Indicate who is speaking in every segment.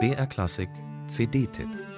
Speaker 1: BR Klassik CD-Tipp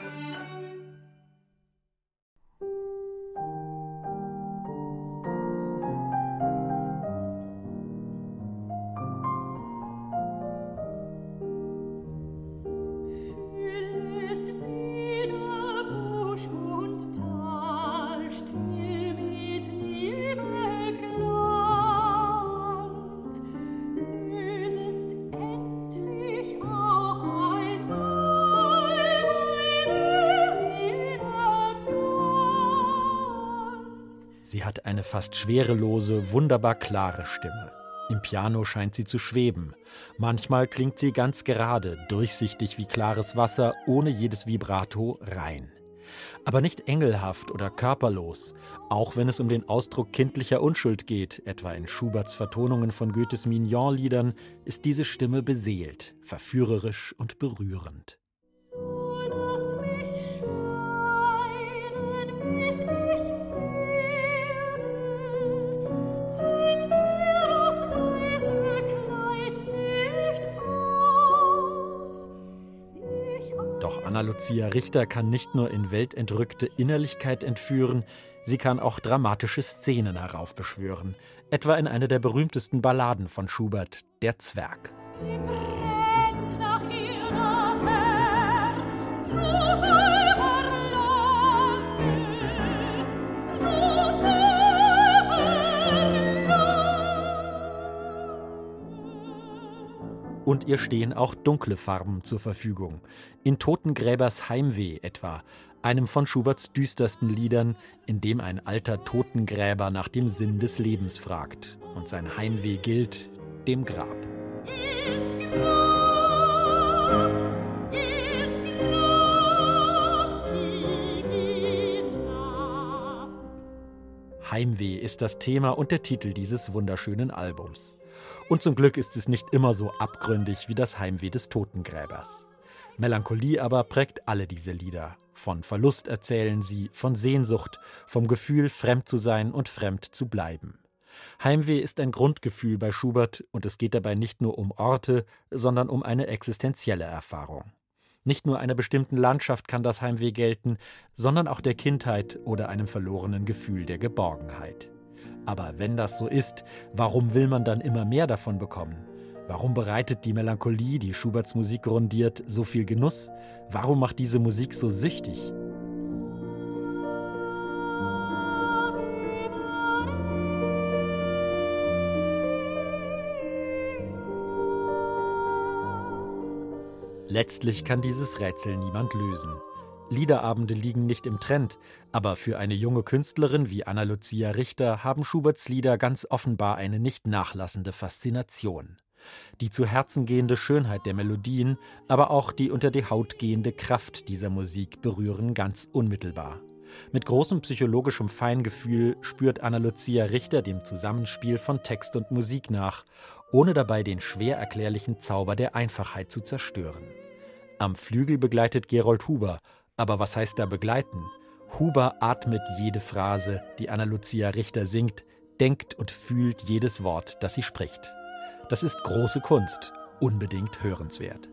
Speaker 2: Sie hat eine fast schwerelose, wunderbar klare Stimme. Im Piano scheint sie zu schweben. Manchmal klingt sie ganz gerade, durchsichtig wie klares Wasser, ohne jedes Vibrato, rein. Aber nicht engelhaft oder körperlos, auch wenn es um den Ausdruck kindlicher Unschuld geht, etwa in Schuberts Vertonungen von Goethes Mignon-Liedern, ist diese Stimme beseelt, verführerisch und berührend. Doch Anna Lucia Richter kann nicht nur in weltentrückte Innerlichkeit entführen, sie kann auch dramatische Szenen heraufbeschwören, etwa in einer der berühmtesten Balladen von Schubert, Der Zwerg. Und ihr stehen auch dunkle Farben zur Verfügung. In Totengräbers Heimweh etwa, einem von Schuberts düstersten Liedern, in dem ein alter Totengräber nach dem Sinn des Lebens fragt. Und sein Heimweh gilt dem Grab. Ins Grab. Heimweh ist das Thema und der Titel dieses wunderschönen Albums. Und zum Glück ist es nicht immer so abgründig wie das Heimweh des Totengräbers. Melancholie aber prägt alle diese Lieder. Von Verlust erzählen sie, von Sehnsucht, vom Gefühl, fremd zu sein und fremd zu bleiben. Heimweh ist ein Grundgefühl bei Schubert und es geht dabei nicht nur um Orte, sondern um eine existenzielle Erfahrung. Nicht nur einer bestimmten Landschaft kann das Heimweh gelten, sondern auch der Kindheit oder einem verlorenen Gefühl der Geborgenheit. Aber wenn das so ist, warum will man dann immer mehr davon bekommen? Warum bereitet die Melancholie, die Schuberts Musik grundiert, so viel Genuss? Warum macht diese Musik so süchtig? Letztlich kann dieses Rätsel niemand lösen. Liederabende liegen nicht im Trend, aber für eine junge Künstlerin wie Anna Lucia Richter haben Schuberts Lieder ganz offenbar eine nicht nachlassende Faszination. Die zu Herzen gehende Schönheit der Melodien, aber auch die unter die Haut gehende Kraft dieser Musik berühren ganz unmittelbar. Mit großem psychologischem Feingefühl spürt Anna Lucia Richter dem Zusammenspiel von Text und Musik nach, ohne dabei den schwer erklärlichen Zauber der Einfachheit zu zerstören. Am Flügel begleitet Gerold Huber, aber was heißt da begleiten? Huber atmet jede Phrase, die Anna Lucia Richter singt, denkt und fühlt jedes Wort, das sie spricht. Das ist große Kunst, unbedingt hörenswert.